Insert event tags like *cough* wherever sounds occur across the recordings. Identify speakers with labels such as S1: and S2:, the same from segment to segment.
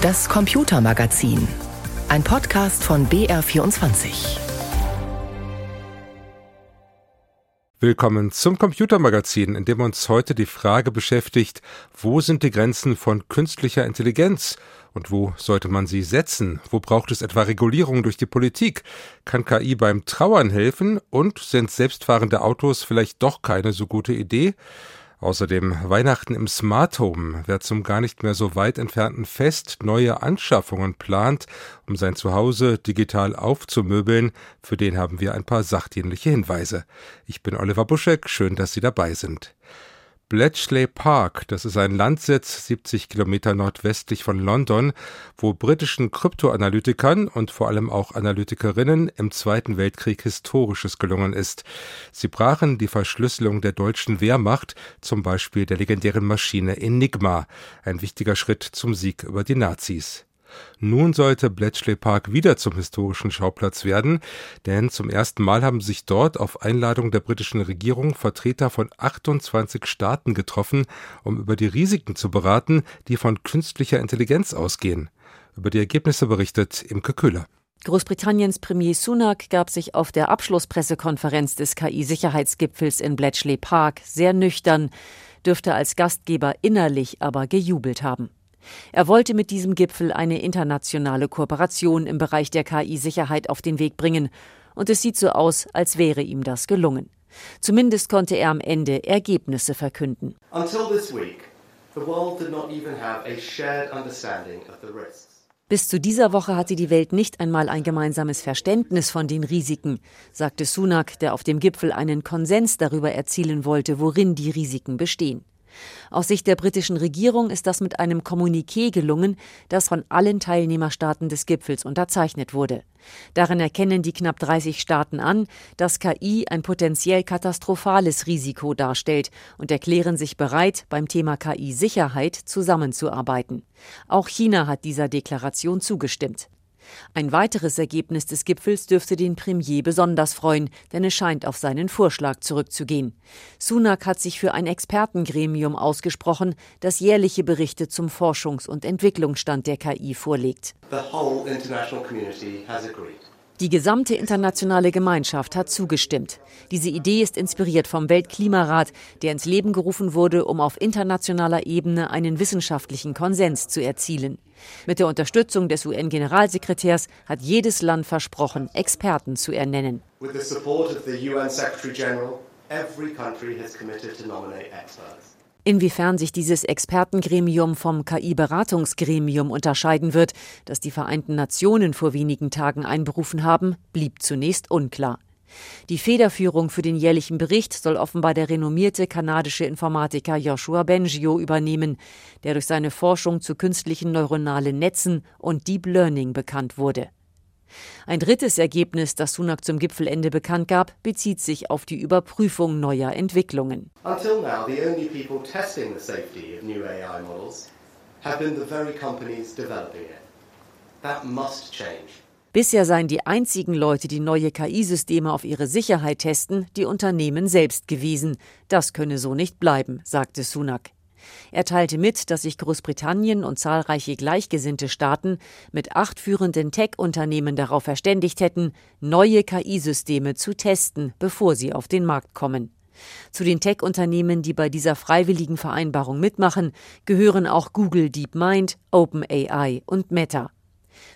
S1: Das Computermagazin. Ein Podcast von BR24.
S2: Willkommen zum Computermagazin, in dem uns heute die Frage beschäftigt, wo sind die Grenzen von künstlicher Intelligenz und wo sollte man sie setzen? Wo braucht es etwa Regulierung durch die Politik? Kann KI beim Trauern helfen und sind selbstfahrende Autos vielleicht doch keine so gute Idee? Außerdem Weihnachten im Smart Home. Wer zum gar nicht mehr so weit entfernten Fest neue Anschaffungen plant, um sein Zuhause digital aufzumöbeln, für den haben wir ein paar sachdienliche Hinweise. Ich bin Oliver Buschek, schön, dass Sie dabei sind. Bletchley Park, das ist ein Landsitz 70 Kilometer nordwestlich von London, wo britischen Kryptoanalytikern und vor allem auch Analytikerinnen im Zweiten Weltkrieg Historisches gelungen ist. Sie brachen die Verschlüsselung der deutschen Wehrmacht, zum Beispiel der legendären Maschine Enigma, ein wichtiger Schritt zum Sieg über die Nazis. Nun sollte Bletchley Park wieder zum historischen Schauplatz werden, denn zum ersten Mal haben sich dort auf Einladung der britischen Regierung Vertreter von 28 Staaten getroffen, um über die Risiken zu beraten, die von künstlicher Intelligenz ausgehen. Über die Ergebnisse berichtet Imke Köhler.
S3: Großbritanniens Premier Sunak gab sich auf der Abschlusspressekonferenz des KI-Sicherheitsgipfels in Bletchley Park sehr nüchtern, dürfte als Gastgeber innerlich aber gejubelt haben. Er wollte mit diesem Gipfel eine internationale Kooperation im Bereich der KI-Sicherheit auf den Weg bringen, und es sieht so aus, als wäre ihm das gelungen. Zumindest konnte er am Ende Ergebnisse verkünden. Bis zu dieser Woche hatte die Welt nicht einmal ein gemeinsames Verständnis von den Risiken, sagte Sunak, der auf dem Gipfel einen Konsens darüber erzielen wollte, worin die Risiken bestehen. Aus Sicht der britischen Regierung ist das mit einem Kommuniqué gelungen, das von allen Teilnehmerstaaten des Gipfels unterzeichnet wurde. Darin erkennen die knapp 30 Staaten an, dass KI ein potenziell katastrophales Risiko darstellt und erklären sich bereit, beim Thema KI-Sicherheit zusammenzuarbeiten. Auch China hat dieser Deklaration zugestimmt. Ein weiteres Ergebnis des Gipfels dürfte den Premier besonders freuen, denn es scheint auf seinen Vorschlag zurückzugehen. Sunak hat sich für ein Expertengremium ausgesprochen, das jährliche Berichte zum Forschungs- und Entwicklungsstand der KI vorlegt. Die gesamte internationale Gemeinschaft hat zugestimmt. Diese Idee ist inspiriert vom Weltklimarat, der ins Leben gerufen wurde, um auf internationaler Ebene einen wissenschaftlichen Konsens zu erzielen. Mit der Unterstützung des UN-Generalsekretärs hat jedes Land versprochen, Experten zu ernennen. Inwiefern sich dieses Expertengremium vom KI-Beratungsgremium unterscheiden wird, das die Vereinten Nationen vor wenigen Tagen einberufen haben, blieb zunächst unklar. Die Federführung für den jährlichen Bericht soll offenbar der renommierte kanadische Informatiker Joshua Bengio übernehmen, der durch seine Forschung zu künstlichen neuronalen Netzen und Deep Learning bekannt wurde. Ein drittes Ergebnis, das Sunak zum Gipfelende bekannt gab, bezieht sich auf die Überprüfung neuer Entwicklungen. Until now, the only people testing the safety of new AI models have been the very companies developing it. That must change. Bisher seien die einzigen Leute, die neue KI-Systeme auf ihre Sicherheit testen, die Unternehmen selbst gewesen. Das könne so nicht bleiben, sagte Sunak. Er teilte mit, dass sich Großbritannien und zahlreiche gleichgesinnte Staaten mit acht führenden Tech-Unternehmen darauf verständigt hätten, neue KI-Systeme zu testen, bevor sie auf den Markt kommen. Zu den Tech-Unternehmen, die bei dieser freiwilligen Vereinbarung mitmachen, gehören auch Google DeepMind, OpenAI und Meta.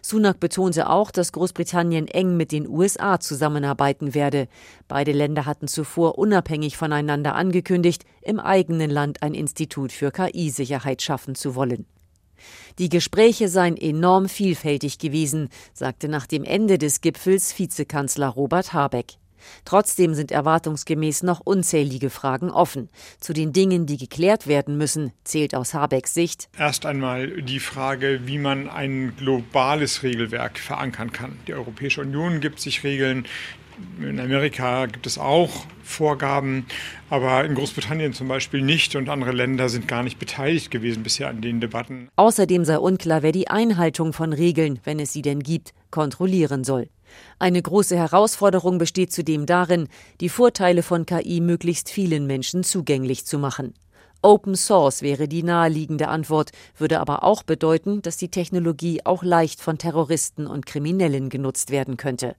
S3: Sunak betonte auch, dass Großbritannien eng mit den USA zusammenarbeiten werde. Beide Länder hatten zuvor unabhängig voneinander angekündigt, im eigenen Land ein Institut für KI-Sicherheit schaffen zu wollen. Die Gespräche seien enorm vielfältig gewesen, sagte nach dem Ende des Gipfels Vizekanzler Robert Habeck. Trotzdem sind erwartungsgemäß noch unzählige Fragen offen. Zu den Dingen, die geklärt werden müssen, zählt aus Habecks Sicht
S4: erst einmal die Frage, wie man ein globales Regelwerk verankern kann. Die Europäische Union gibt sich Regeln, in Amerika gibt es auch Vorgaben, aber in Großbritannien zum Beispiel nicht und andere Länder sind gar nicht beteiligt gewesen bisher an den Debatten.
S3: Außerdem sei unklar, wer die Einhaltung von Regeln, wenn es sie denn gibt, kontrollieren soll. Eine große Herausforderung besteht zudem darin, die Vorteile von KI möglichst vielen Menschen zugänglich zu machen. Open Source wäre die naheliegende Antwort, würde aber auch bedeuten, dass die Technologie auch leicht von Terroristen und Kriminellen genutzt werden könnte.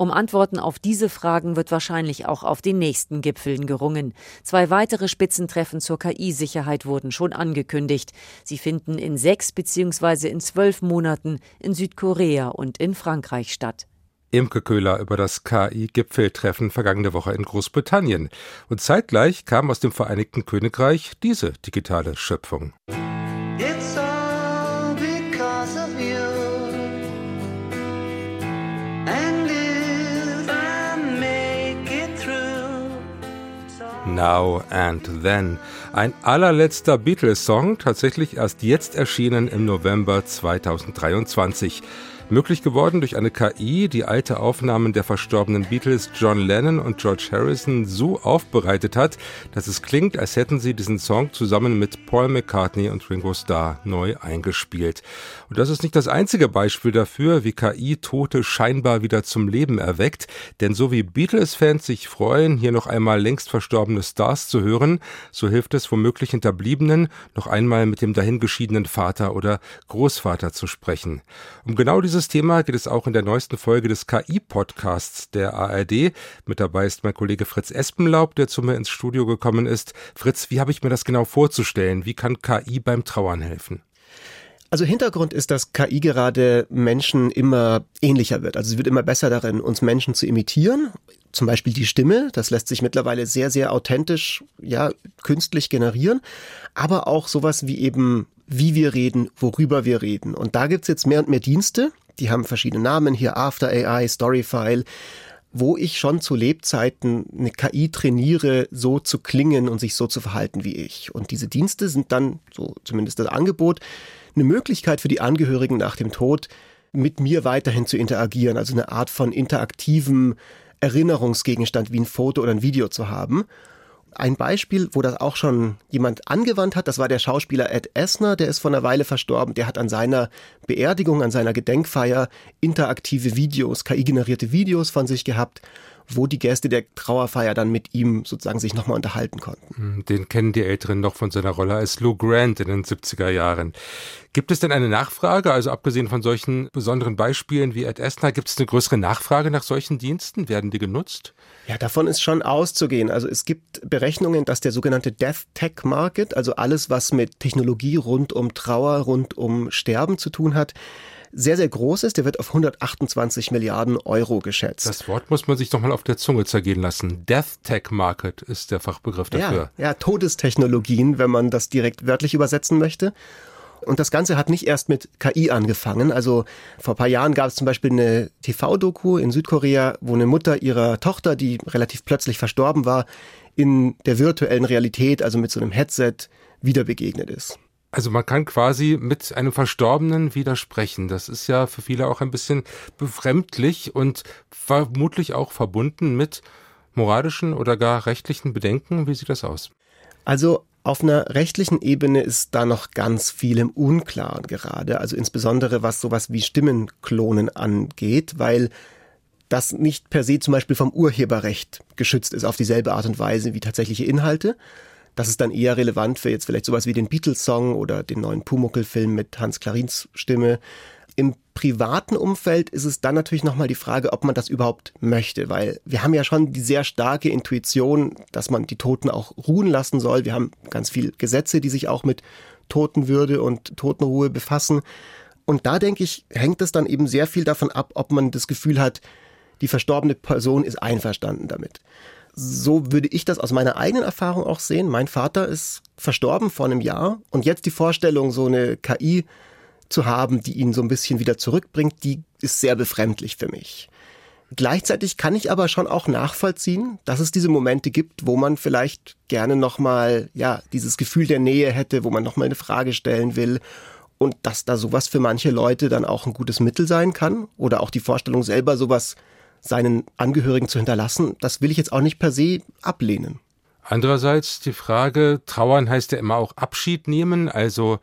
S3: Um Antworten auf diese Fragen wird wahrscheinlich auch auf den nächsten Gipfeln gerungen. Zwei weitere Spitzentreffen zur KI-Sicherheit wurden schon angekündigt. Sie finden in sechs bzw. in zwölf Monaten in Südkorea und in Frankreich statt.
S2: Imke Köhler über das KI-Gipfeltreffen vergangene Woche in Großbritannien. Und zeitgleich kam aus dem Vereinigten Königreich diese digitale Schöpfung. Now and Then. Ein allerletzter Beatles-Song, tatsächlich erst jetzt erschienen im November 2023. Möglich geworden durch eine KI, die alte Aufnahmen der verstorbenen Beatles John Lennon und George Harrison so aufbereitet hat, dass es klingt, als hätten sie diesen Song zusammen mit Paul McCartney und Ringo Starr neu eingespielt. Und das ist nicht das einzige Beispiel dafür, wie KI Tote scheinbar wieder zum Leben erweckt, denn so wie Beatles-Fans sich freuen, hier noch einmal längst verstorbene Stars zu hören, so hilft es womöglich Hinterbliebenen, noch einmal mit dem dahingeschiedenen Vater oder Großvater zu sprechen. Um genau dieses dieses Thema geht es auch in der neuesten Folge des KI-Podcasts der ARD. Mit dabei ist mein Kollege Fritz Espenlaub, der zu mir ins Studio gekommen ist. Fritz, wie habe ich mir das genau vorzustellen? Wie kann KI beim Trauern helfen?
S5: Also Hintergrund ist, dass KI gerade Menschen immer ähnlicher wird. Also sie wird immer besser darin, uns Menschen zu imitieren. Zum Beispiel die Stimme, das lässt sich mittlerweile sehr, sehr authentisch, ja, künstlich generieren. Aber auch sowas wie eben, wie wir reden, worüber wir reden. Und da gibt's jetzt mehr und mehr Dienste, die haben verschiedene Namen hier, After AI, Storyfile, wo ich schon zu Lebzeiten eine KI trainiere, so zu klingen und sich so zu verhalten wie ich. Und diese Dienste sind dann, so zumindest das Angebot, eine Möglichkeit für die Angehörigen nach dem Tod, mit mir weiterhin zu interagieren, also eine Art von interaktivem Erinnerungsgegenstand wie ein Foto oder ein Video zu haben. Ein Beispiel, wo das auch schon jemand angewandt hat, das war der Schauspieler Ed Esner, der ist vor einer Weile verstorben. Der hat an seiner Beerdigung, an seiner Gedenkfeier interaktive Videos, KI-generierte Videos von sich gehabt wo die Gäste der Trauerfeier dann mit ihm sozusagen sich nochmal unterhalten konnten.
S2: Hm, den kennen die Älteren noch von seiner Rolle als Lou Grant in den 70er Jahren. Gibt es denn eine Nachfrage, also abgesehen von solchen besonderen Beispielen wie Ed Esner, gibt es eine größere Nachfrage nach solchen Diensten? Werden die genutzt?
S5: Ja, davon ist schon auszugehen. Also es gibt Berechnungen, dass der sogenannte Death Tech Market, also alles, was mit Technologie rund um Trauer, rund um Sterben zu tun hat, sehr, sehr groß ist. Der wird auf 128 Milliarden Euro geschätzt.
S2: Das Wort muss man sich doch mal auf der Zunge zergehen lassen. Death Tech Market ist der Fachbegriff dafür.
S5: Ja, ja Todestechnologien, wenn man das direkt wörtlich übersetzen möchte. Und das Ganze hat nicht erst mit KI angefangen. Also vor ein paar Jahren gab es zum Beispiel eine TV-Doku in Südkorea, wo eine Mutter ihrer Tochter, die relativ plötzlich verstorben war, in der virtuellen Realität, also mit so einem Headset, wieder begegnet ist.
S2: Also man kann quasi mit einem Verstorbenen widersprechen. Das ist ja für viele auch ein bisschen befremdlich und vermutlich auch verbunden mit moralischen oder gar rechtlichen Bedenken. Wie sieht das aus?
S5: Also auf einer rechtlichen Ebene ist da noch ganz viel im Unklaren gerade. Also insbesondere was sowas wie Stimmenklonen angeht, weil das nicht per se zum Beispiel vom Urheberrecht geschützt ist auf dieselbe Art und Weise wie tatsächliche Inhalte. Das ist dann eher relevant für jetzt vielleicht sowas wie den Beatles-Song oder den neuen Pumuckl-Film mit Hans Clarins Stimme. Im privaten Umfeld ist es dann natürlich nochmal die Frage, ob man das überhaupt möchte, weil wir haben ja schon die sehr starke Intuition, dass man die Toten auch ruhen lassen soll. Wir haben ganz viel Gesetze, die sich auch mit Totenwürde und Totenruhe befassen. Und da denke ich, hängt es dann eben sehr viel davon ab, ob man das Gefühl hat, die verstorbene Person ist einverstanden damit so würde ich das aus meiner eigenen Erfahrung auch sehen. Mein Vater ist verstorben vor einem Jahr und jetzt die Vorstellung, so eine KI zu haben, die ihn so ein bisschen wieder zurückbringt, die ist sehr befremdlich für mich. Gleichzeitig kann ich aber schon auch nachvollziehen, dass es diese Momente gibt, wo man vielleicht gerne nochmal, ja, dieses Gefühl der Nähe hätte, wo man nochmal eine Frage stellen will und dass da sowas für manche Leute dann auch ein gutes Mittel sein kann oder auch die Vorstellung selber sowas seinen Angehörigen zu hinterlassen, das will ich jetzt auch nicht per se ablehnen.
S2: Andererseits die Frage, trauern heißt ja immer auch Abschied nehmen, also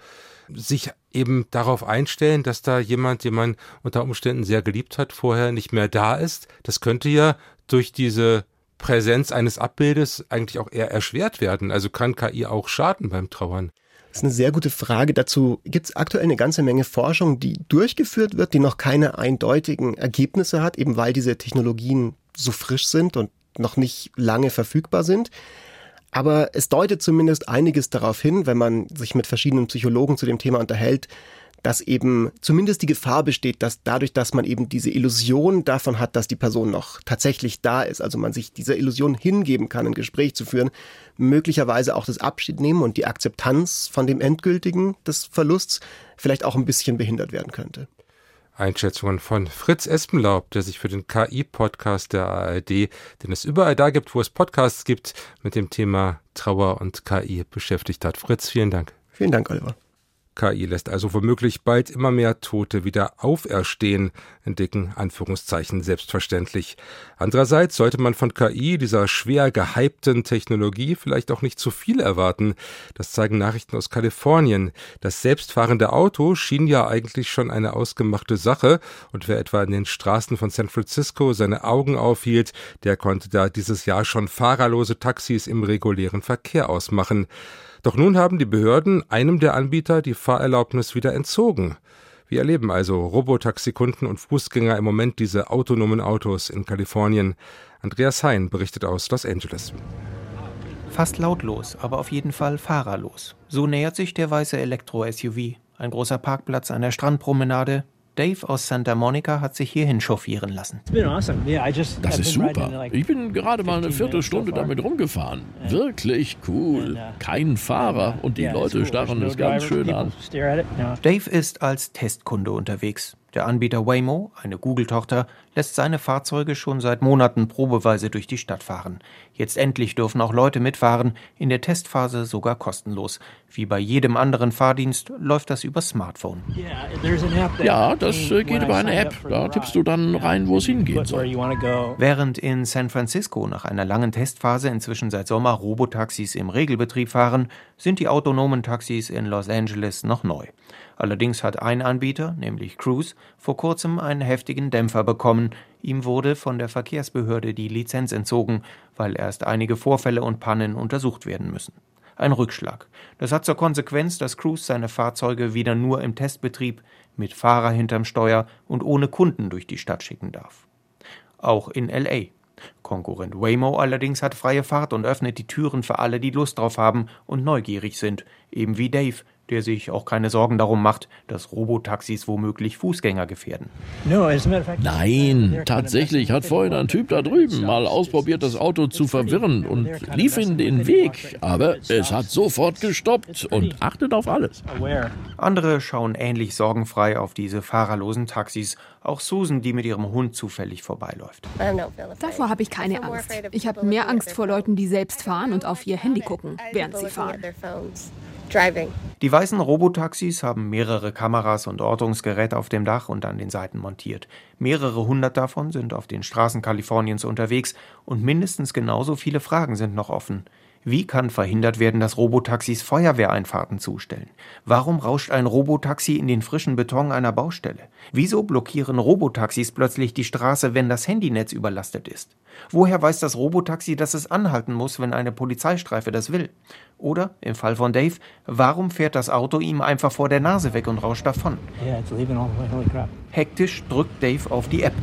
S2: sich eben darauf einstellen, dass da jemand, den man unter Umständen sehr geliebt hat, vorher nicht mehr da ist. Das könnte ja durch diese Präsenz eines Abbildes eigentlich auch eher erschwert werden? Also kann KI auch schaden beim Trauern?
S5: Das ist eine sehr gute Frage. Dazu gibt es aktuell eine ganze Menge Forschung, die durchgeführt wird, die noch keine eindeutigen Ergebnisse hat, eben weil diese Technologien so frisch sind und noch nicht lange verfügbar sind. Aber es deutet zumindest einiges darauf hin, wenn man sich mit verschiedenen Psychologen zu dem Thema unterhält, dass eben zumindest die Gefahr besteht, dass dadurch, dass man eben diese Illusion davon hat, dass die Person noch tatsächlich da ist, also man sich dieser Illusion hingeben kann, ein Gespräch zu führen, möglicherweise auch das Abschied nehmen und die Akzeptanz von dem endgültigen des Verlusts vielleicht auch ein bisschen behindert werden könnte.
S2: Einschätzungen von Fritz Espenlaub, der sich für den KI-Podcast der ARD, den es überall da gibt, wo es Podcasts gibt, mit dem Thema Trauer und KI beschäftigt hat. Fritz, vielen Dank.
S5: Vielen Dank, Oliver.
S2: KI lässt also womöglich bald immer mehr Tote wieder auferstehen, in dicken Anführungszeichen selbstverständlich. Andererseits sollte man von KI, dieser schwer gehypten Technologie, vielleicht auch nicht zu viel erwarten. Das zeigen Nachrichten aus Kalifornien. Das selbstfahrende Auto schien ja eigentlich schon eine ausgemachte Sache, und wer etwa in den Straßen von San Francisco seine Augen aufhielt, der konnte da dieses Jahr schon fahrerlose Taxis im regulären Verkehr ausmachen. Doch nun haben die Behörden einem der Anbieter die Fahrerlaubnis wieder entzogen. Wir erleben also Robotaxikunden und Fußgänger im Moment diese autonomen Autos in Kalifornien. Andreas Hein berichtet aus Los Angeles.
S6: Fast lautlos, aber auf jeden Fall fahrerlos. So nähert sich der weiße Elektro-SUV. Ein großer Parkplatz an der Strandpromenade, Dave aus Santa Monica hat sich hierhin chauffieren lassen.
S7: Das ist super. Ich bin gerade mal eine Viertelstunde damit rumgefahren. Wirklich cool. Uh, Kein Fahrer und die Leute starren es ganz schön an.
S6: Dave ist als Testkunde unterwegs. Der Anbieter Waymo, eine Google-Tochter, lässt seine Fahrzeuge schon seit Monaten probeweise durch die Stadt fahren. Jetzt endlich dürfen auch Leute mitfahren, in der Testphase sogar kostenlos. Wie bei jedem anderen Fahrdienst läuft das über Smartphone.
S7: Ja, das äh, geht über eine App. Da tippst du dann rein, wo es hingehen soll.
S6: Während in San Francisco nach einer langen Testphase inzwischen seit Sommer Robotaxis im Regelbetrieb fahren, sind die autonomen Taxis in Los Angeles noch neu. Allerdings hat ein Anbieter, nämlich Cruise, vor kurzem einen heftigen Dämpfer bekommen. Ihm wurde von der Verkehrsbehörde die Lizenz entzogen, weil erst einige Vorfälle und Pannen untersucht werden müssen. Ein Rückschlag. Das hat zur Konsequenz, dass Cruise seine Fahrzeuge wieder nur im Testbetrieb, mit Fahrer hinterm Steuer und ohne Kunden durch die Stadt schicken darf. Auch in LA. Konkurrent Waymo allerdings hat freie Fahrt und öffnet die Türen für alle, die Lust drauf haben und neugierig sind, eben wie Dave, der sich auch keine Sorgen darum macht, dass Robotaxis womöglich Fußgänger gefährden.
S7: Nein, tatsächlich hat vorhin ein Typ da drüben mal ausprobiert, das Auto zu verwirren und lief in den Weg, aber es hat sofort gestoppt und achtet auf alles.
S6: Andere schauen ähnlich sorgenfrei auf diese fahrerlosen Taxis, auch Susan, die mit ihrem Hund zufällig vorbeiläuft.
S8: Davor habe ich keine Angst. Ich habe mehr Angst vor Leuten, die selbst fahren und auf ihr Handy gucken, während sie fahren.
S6: Die weißen Robotaxis haben mehrere Kameras und Ortungsgeräte auf dem Dach und an den Seiten montiert. Mehrere hundert davon sind auf den Straßen Kaliforniens unterwegs und mindestens genauso viele Fragen sind noch offen. Wie kann verhindert werden, dass Robotaxis Feuerwehreinfahrten zustellen? Warum rauscht ein Robotaxi in den frischen Beton einer Baustelle? Wieso blockieren Robotaxis plötzlich die Straße, wenn das Handynetz überlastet ist? Woher weiß das Robotaxi, dass es anhalten muss, wenn eine Polizeistreife das will? Oder, im Fall von Dave, warum fährt das Auto ihm einfach vor der Nase weg und rauscht davon? Hektisch drückt Dave auf die App.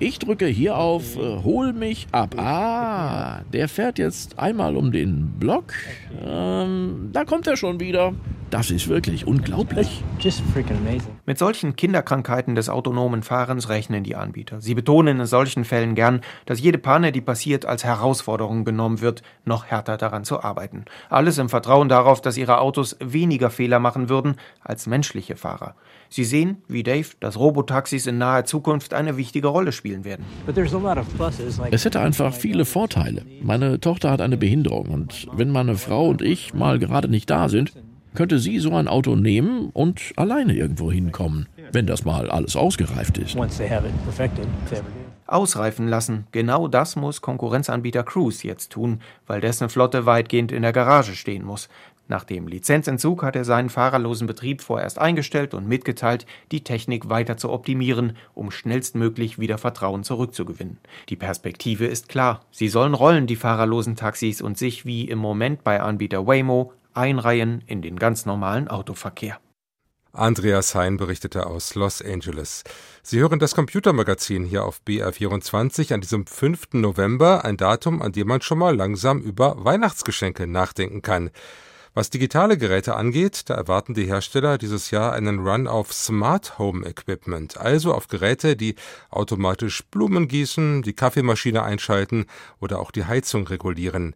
S7: Ich drücke hier auf äh, Hol mich ab. Ah, der fährt jetzt einmal um den Block. Ähm, da kommt er schon wieder. Das ist wirklich unglaublich.
S6: Mit solchen Kinderkrankheiten des autonomen Fahrens rechnen die Anbieter. Sie betonen in solchen Fällen gern, dass jede Panne, die passiert, als Herausforderung genommen wird, noch härter daran zu arbeiten. Alles im Vertrauen darauf, dass ihre Autos weniger Fehler machen würden als menschliche Fahrer. Sie sehen, wie Dave, dass Robotaxis in naher Zukunft eine wichtige Rolle spielen werden.
S7: Es hätte einfach viele Vorteile. Meine Tochter hat eine Behinderung und wenn meine Frau und ich mal gerade nicht da sind, könnte sie so ein Auto nehmen und alleine irgendwo hinkommen, wenn das mal alles ausgereift ist.
S6: Ausreifen lassen, genau das muss Konkurrenzanbieter Cruise jetzt tun, weil dessen Flotte weitgehend in der Garage stehen muss. Nach dem Lizenzentzug hat er seinen fahrerlosen Betrieb vorerst eingestellt und mitgeteilt, die Technik weiter zu optimieren, um schnellstmöglich wieder Vertrauen zurückzugewinnen. Die Perspektive ist klar. Sie sollen rollen, die fahrerlosen Taxis, und sich wie im Moment bei Anbieter Waymo einreihen in den ganz normalen Autoverkehr.
S2: Andreas Hein berichtete aus Los Angeles. Sie hören das Computermagazin hier auf BR24 an diesem 5. November, ein Datum, an dem man schon mal langsam über Weihnachtsgeschenke nachdenken kann. Was digitale Geräte angeht, da erwarten die Hersteller dieses Jahr einen Run auf Smart Home Equipment, also auf Geräte, die automatisch Blumen gießen, die Kaffeemaschine einschalten oder auch die Heizung regulieren.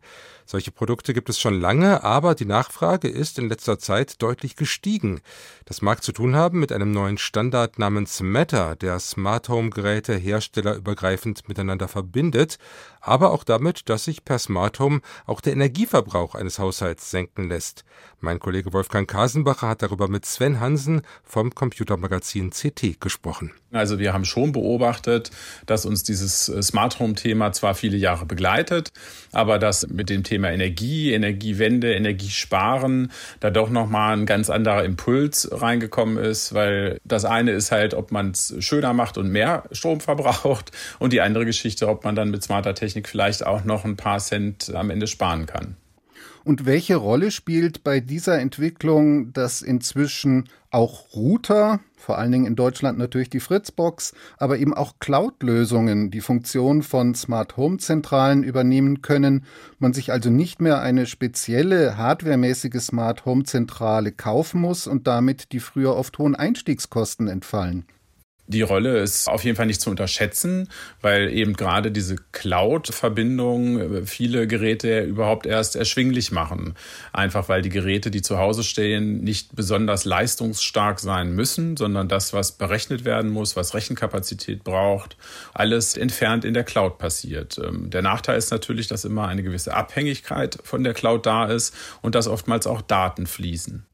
S2: Solche Produkte gibt es schon lange, aber die Nachfrage ist in letzter Zeit deutlich gestiegen. Das mag zu tun haben mit einem neuen Standard namens Matter, der Smart Home Geräte herstellerübergreifend miteinander verbindet, aber auch damit, dass sich per Smart Home auch der Energieverbrauch eines Haushalts senken lässt. Mein Kollege Wolfgang Kasenbacher hat darüber mit Sven Hansen vom Computermagazin CT gesprochen.
S9: Also wir haben schon beobachtet, dass uns dieses Smart Home Thema zwar viele Jahre begleitet, aber dass mit dem Thema Thema Energie, Energiewende, Energiesparen da doch nochmal ein ganz anderer Impuls reingekommen ist, weil das eine ist halt, ob man es schöner macht und mehr Strom *laughs* verbraucht und die andere Geschichte, ob man dann mit smarter Technik vielleicht auch noch ein paar Cent am Ende sparen kann.
S10: Und welche Rolle spielt bei dieser Entwicklung, dass inzwischen auch Router, vor allen Dingen in Deutschland natürlich die Fritzbox, aber eben auch Cloud-Lösungen die Funktion von Smart Home Zentralen übernehmen können, man sich also nicht mehr eine spezielle hardwaremäßige Smart Home Zentrale kaufen muss und damit die früher oft hohen Einstiegskosten entfallen.
S9: Die Rolle ist auf jeden Fall nicht zu unterschätzen, weil eben gerade diese Cloud-Verbindung äh, viele Geräte überhaupt erst erschwinglich machen. Einfach weil die Geräte, die zu Hause stehen, nicht besonders leistungsstark sein müssen, sondern das, was berechnet werden muss, was Rechenkapazität braucht, alles entfernt in der Cloud passiert. Ähm, der Nachteil ist natürlich, dass immer eine gewisse Abhängigkeit von der Cloud da ist und dass oftmals auch Daten fließen.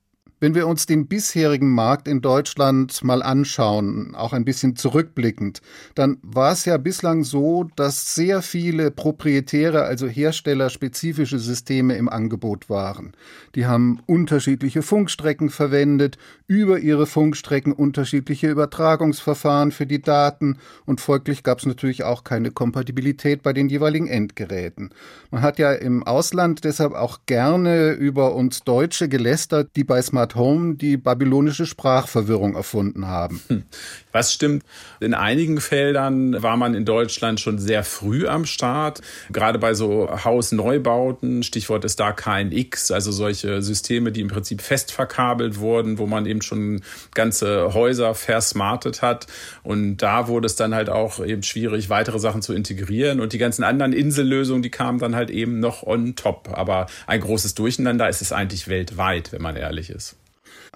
S10: Wenn wir uns den bisherigen Markt in Deutschland mal anschauen, auch ein bisschen zurückblickend, dann war es ja bislang so, dass sehr viele proprietäre, also herstellerspezifische Systeme im Angebot waren. Die haben unterschiedliche Funkstrecken verwendet, über ihre Funkstrecken unterschiedliche Übertragungsverfahren für die Daten und folglich gab es natürlich auch keine Kompatibilität bei den jeweiligen Endgeräten. Man hat ja im Ausland deshalb auch gerne über uns Deutsche gelästert, die bei Smart Home die babylonische Sprachverwirrung erfunden haben. Hm.
S9: Was stimmt? In einigen Feldern war man in Deutschland schon sehr früh am Start. Gerade bei so Hausneubauten, Stichwort ist da KNX, also solche Systeme, die im Prinzip fest verkabelt wurden, wo man eben schon ganze Häuser versmartet hat. Und da wurde es dann halt auch eben schwierig, weitere Sachen zu integrieren. Und die ganzen anderen Insellösungen, die kamen dann halt eben noch on top. Aber ein großes Durcheinander ist es eigentlich weltweit, wenn man ehrlich ist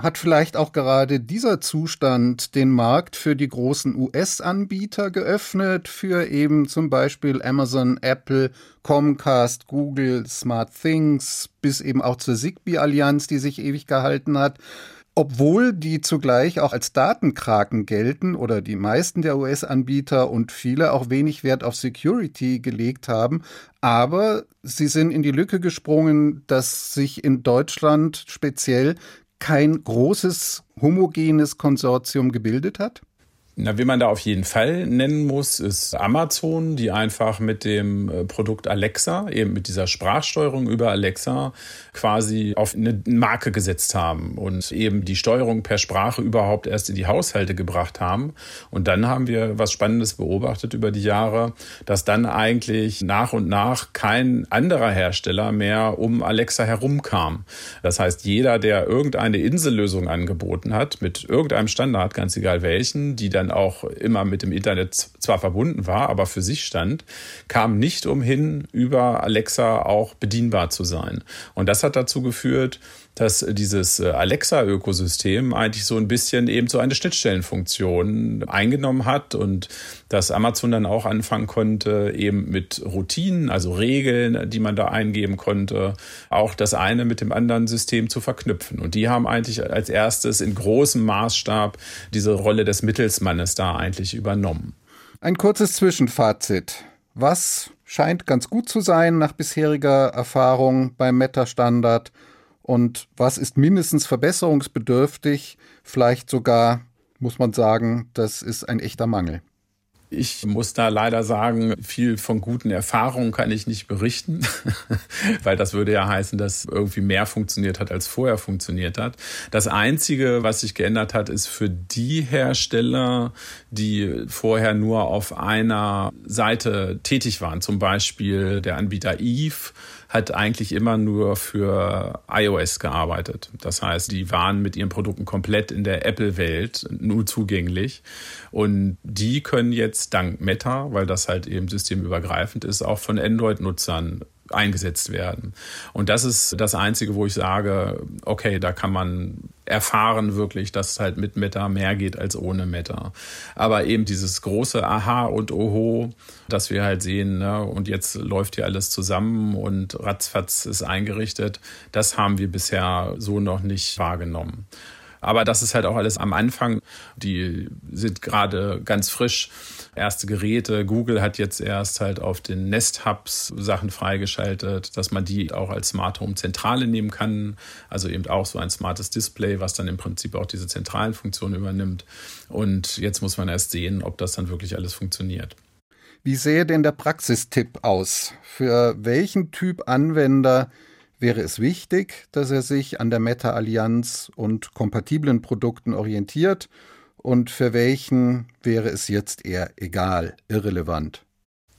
S10: hat vielleicht auch gerade dieser Zustand den Markt für die großen US-Anbieter geöffnet, für eben zum Beispiel Amazon, Apple, Comcast, Google, Smart Things, bis eben auch zur Zigbee-Allianz, die sich ewig gehalten hat. Obwohl die zugleich auch als Datenkraken gelten oder die meisten der US-Anbieter und viele auch wenig Wert auf Security gelegt haben, aber sie sind in die Lücke gesprungen, dass sich in Deutschland speziell kein großes homogenes Konsortium gebildet hat?
S9: Na, wie man da auf jeden Fall nennen muss, ist Amazon, die einfach mit dem äh, Produkt Alexa, eben mit dieser Sprachsteuerung über Alexa, quasi auf eine Marke gesetzt haben und eben die Steuerung per Sprache überhaupt erst in die Haushalte gebracht haben. Und dann haben wir was Spannendes beobachtet über die Jahre, dass dann eigentlich nach und nach kein anderer Hersteller mehr um Alexa herumkam. Das heißt, jeder, der irgendeine Insellösung angeboten hat, mit irgendeinem Standard, ganz egal welchen, die dann auch immer mit dem Internet zwar verbunden war, aber für sich stand, kam nicht umhin, über Alexa auch bedienbar zu sein. Und das hat dazu geführt, dass dieses äh, Alexa-Ökosystem eigentlich so ein bisschen eben so eine Schnittstellenfunktion eingenommen hat und dass Amazon dann auch anfangen konnte, eben mit Routinen, also Regeln, die man da eingeben konnte, auch das eine mit dem anderen System zu verknüpfen. Und die haben eigentlich als erstes in großem Maßstab diese Rolle des Mittelsmannes da eigentlich übernommen.
S10: Ein kurzes Zwischenfazit. Was scheint ganz gut zu sein nach bisheriger Erfahrung beim Meta-Standard? Und was ist mindestens verbesserungsbedürftig, vielleicht sogar, muss man sagen, das ist ein echter Mangel.
S9: Ich muss da leider sagen, viel von guten Erfahrungen kann ich nicht berichten, *laughs* weil das würde ja heißen, dass irgendwie mehr funktioniert hat, als vorher funktioniert hat. Das Einzige, was sich geändert hat, ist für die Hersteller, die vorher nur auf einer Seite tätig waren, zum Beispiel der Anbieter Eve, hat eigentlich immer nur für iOS gearbeitet. Das heißt, die waren mit ihren Produkten komplett in der Apple-Welt nur zugänglich. Und die können jetzt dank Meta, weil das halt eben systemübergreifend ist, auch von Android-Nutzern eingesetzt werden. Und das ist das Einzige, wo ich sage, okay, da kann man erfahren wirklich, dass es halt mit Meta mehr geht als ohne Meta. Aber eben dieses große Aha und Oho, dass wir halt sehen, ne, und jetzt läuft hier alles zusammen und ratzfatz ist eingerichtet, das haben wir bisher so noch nicht wahrgenommen. Aber das ist halt auch alles am Anfang. Die sind gerade ganz frisch. Erste Geräte. Google hat jetzt erst halt auf den Nest Hubs Sachen freigeschaltet, dass man die auch als Smart Home Zentrale nehmen kann. Also eben auch so ein smartes Display, was dann im Prinzip auch diese zentralen Funktionen übernimmt. Und jetzt muss man erst sehen, ob das dann wirklich alles funktioniert.
S10: Wie sähe denn der Praxistipp aus? Für welchen Typ Anwender wäre es wichtig, dass er sich an der Meta-Allianz und kompatiblen Produkten orientiert und für welchen wäre es jetzt eher egal, irrelevant.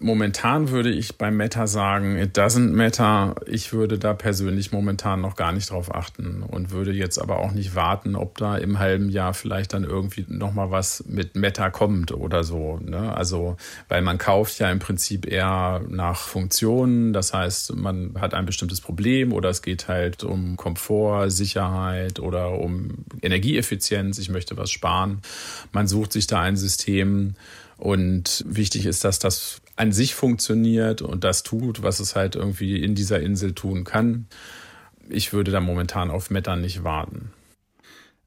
S9: Momentan würde ich beim Meta sagen, it doesn't matter. Ich würde da persönlich momentan noch gar nicht drauf achten und würde jetzt aber auch nicht warten, ob da im halben Jahr vielleicht dann irgendwie nochmal was mit Meta kommt oder so. Ne? Also, weil man kauft ja im Prinzip eher nach Funktionen. Das heißt, man hat ein bestimmtes Problem oder es geht halt um Komfort, Sicherheit oder um Energieeffizienz. Ich möchte was sparen. Man sucht sich da ein System, und wichtig ist, dass das an sich funktioniert und das tut, was es halt irgendwie in dieser Insel tun kann. Ich würde da momentan auf Meta nicht warten.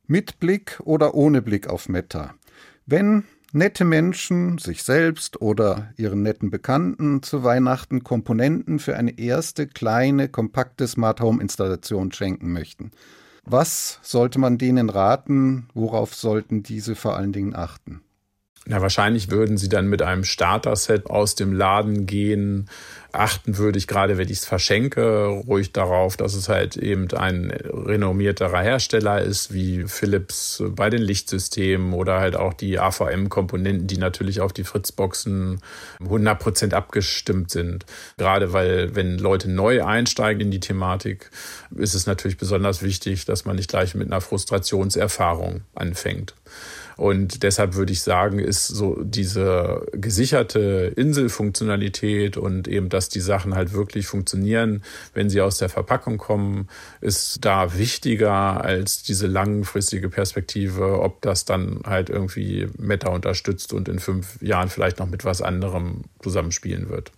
S10: Mit Blick oder ohne Blick auf Meta. Wenn nette Menschen sich selbst oder ihren netten Bekannten zu Weihnachten Komponenten für eine erste kleine, kompakte Smart Home Installation schenken möchten. Was sollte man denen raten? Worauf sollten diese vor allen Dingen achten?
S9: Na, wahrscheinlich würden sie dann mit einem Starter-Set aus dem Laden gehen. Achten würde ich gerade, wenn ich es verschenke, ruhig darauf, dass es halt eben ein renommierterer Hersteller ist, wie Philips bei den Lichtsystemen oder halt auch die AVM-Komponenten, die natürlich auf die Fritzboxen 100% abgestimmt sind. Gerade weil, wenn Leute neu einsteigen in die Thematik, ist es natürlich besonders wichtig, dass man nicht gleich mit einer Frustrationserfahrung anfängt. Und deshalb würde ich sagen, ist so diese gesicherte Inselfunktionalität und eben, dass die Sachen halt wirklich funktionieren, wenn sie aus der Verpackung kommen, ist da wichtiger als diese langfristige Perspektive, ob das dann halt irgendwie Meta unterstützt und in fünf Jahren vielleicht noch mit was anderem zusammenspielen wird.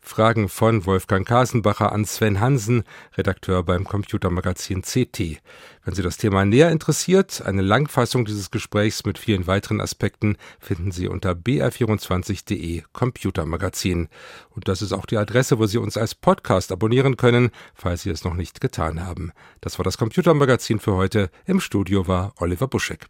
S2: Fragen von Wolfgang Kasenbacher an Sven Hansen, Redakteur beim Computermagazin CT. Wenn Sie das Thema näher interessiert, eine Langfassung dieses Gesprächs mit vielen weiteren Aspekten finden Sie unter br24.de Computermagazin. Und das ist auch die Adresse, wo Sie uns als Podcast abonnieren können, falls Sie es noch nicht getan haben. Das war das Computermagazin für heute. Im Studio war Oliver Buschek.